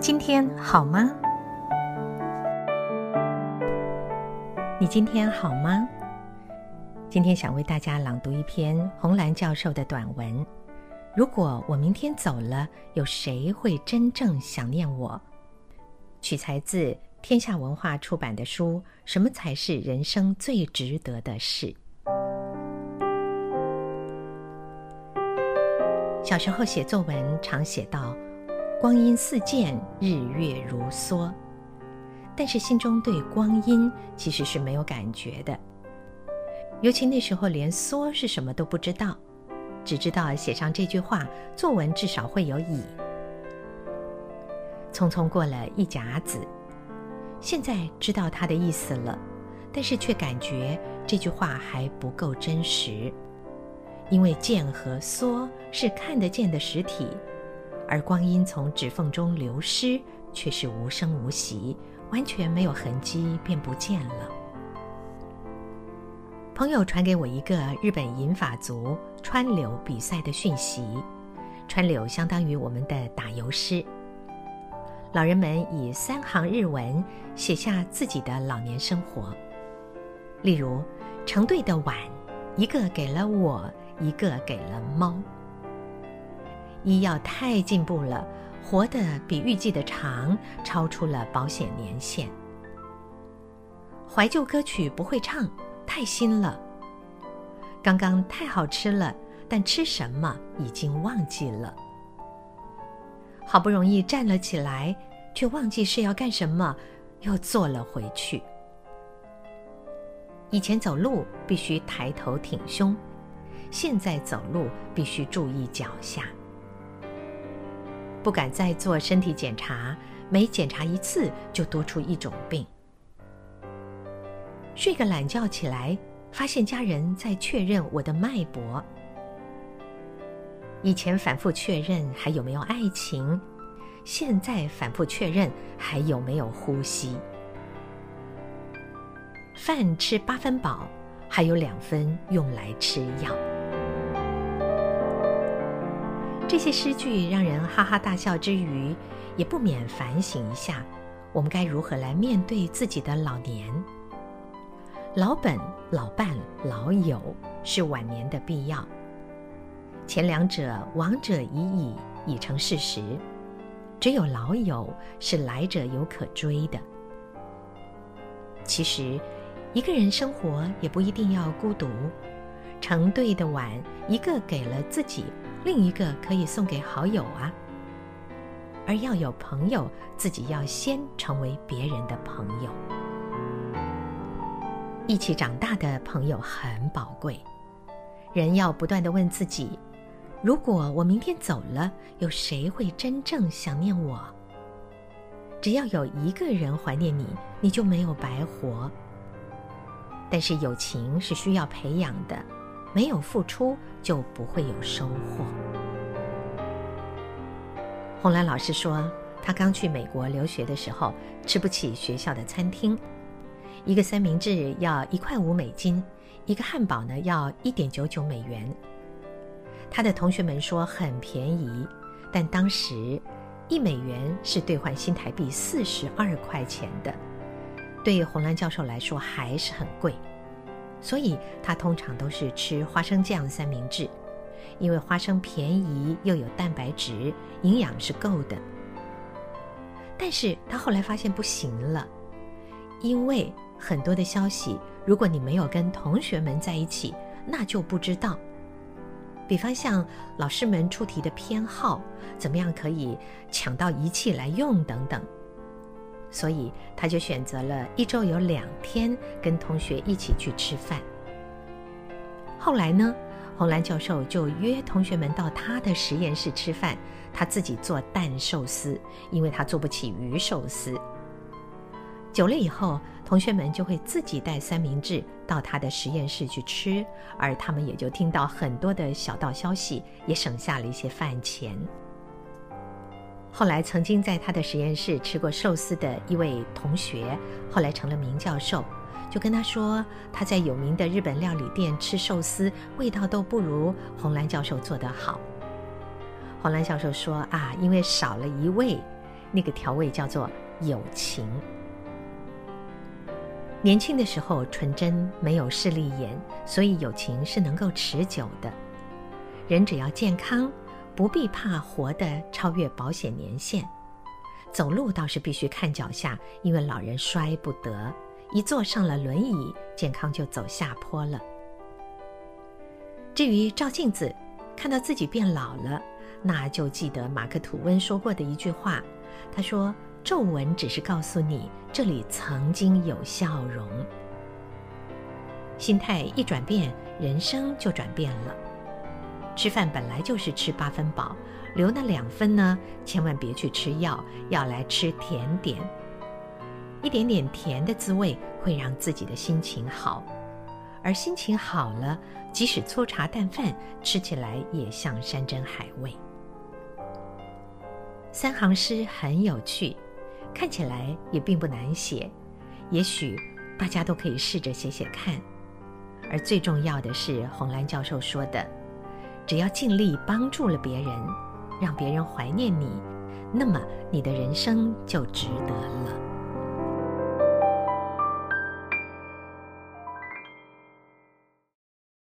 今天好吗？你今天好吗？今天想为大家朗读一篇红蓝教授的短文。如果我明天走了，有谁会真正想念我？取材自天下文化出版的书《什么才是人生最值得的事》。小时候写作文，常写到“光阴似箭，日月如梭”，但是心中对光阴其实是没有感觉的。尤其那时候连“梭”是什么都不知道。只知道写上这句话，作文至少会有乙。匆匆过了一甲子，现在知道它的意思了，但是却感觉这句话还不够真实，因为剑和梭是看得见的实体，而光阴从指缝中流失却是无声无息，完全没有痕迹便不见了。朋友传给我一个日本银发族川柳比赛的讯息，川柳相当于我们的打油诗。老人们以三行日文写下自己的老年生活，例如成对的碗，一个给了我，一个给了猫。医药太进步了，活得比预计的长，超出了保险年限。怀旧歌曲不会唱。太新了，刚刚太好吃了，但吃什么已经忘记了。好不容易站了起来，却忘记是要干什么，又坐了回去。以前走路必须抬头挺胸，现在走路必须注意脚下。不敢再做身体检查，每检查一次就多出一种病。睡个懒觉起来，发现家人在确认我的脉搏。以前反复确认还有没有爱情，现在反复确认还有没有呼吸。饭吃八分饱，还有两分用来吃药。这些诗句让人哈哈大笑之余，也不免反省一下，我们该如何来面对自己的老年。老本、老伴、老友是晚年的必要。前两者亡者已矣，已成事实。只有老友是来者有可追的。其实，一个人生活也不一定要孤独。成对的碗，一个给了自己，另一个可以送给好友啊。而要有朋友，自己要先成为别人的朋友。一起长大的朋友很宝贵，人要不断的问自己：如果我明天走了，有谁会真正想念我？只要有一个人怀念你，你就没有白活。但是友情是需要培养的，没有付出就不会有收获。红兰老师说，他刚去美国留学的时候，吃不起学校的餐厅。一个三明治要一块五美金，一个汉堡呢要一点九九美元。他的同学们说很便宜，但当时一美元是兑换新台币四十二块钱的，对洪兰教授来说还是很贵，所以他通常都是吃花生酱三明治，因为花生便宜又有蛋白质，营养是够的。但是他后来发现不行了，因为。很多的消息，如果你没有跟同学们在一起，那就不知道。比方像老师们出题的偏好，怎么样可以抢到仪器来用等等。所以他就选择了一周有两天跟同学一起去吃饭。后来呢，红兰教授就约同学们到他的实验室吃饭，他自己做蛋寿司，因为他做不起鱼寿司。久了以后，同学们就会自己带三明治到他的实验室去吃，而他们也就听到很多的小道消息，也省下了一些饭钱。后来，曾经在他的实验室吃过寿司的一位同学，后来成了名教授，就跟他说，他在有名的日本料理店吃寿司，味道都不如红兰教授做得好。红兰教授说啊，因为少了一味，那个调味叫做友情。年轻的时候纯真，没有势利眼，所以友情是能够持久的。人只要健康，不必怕活得超越保险年限。走路倒是必须看脚下，因为老人摔不得，一坐上了轮椅，健康就走下坡了。至于照镜子，看到自己变老了，那就记得马克吐温说过的一句话，他说。皱纹只是告诉你这里曾经有笑容。心态一转变，人生就转变了。吃饭本来就是吃八分饱，留那两分呢，千万别去吃药，要来吃甜点。一点点甜的滋味会让自己的心情好，而心情好了，即使粗茶淡饭吃起来也像山珍海味。三行诗很有趣。看起来也并不难写，也许大家都可以试着写写看。而最重要的是，红兰教授说的，只要尽力帮助了别人，让别人怀念你，那么你的人生就值得了。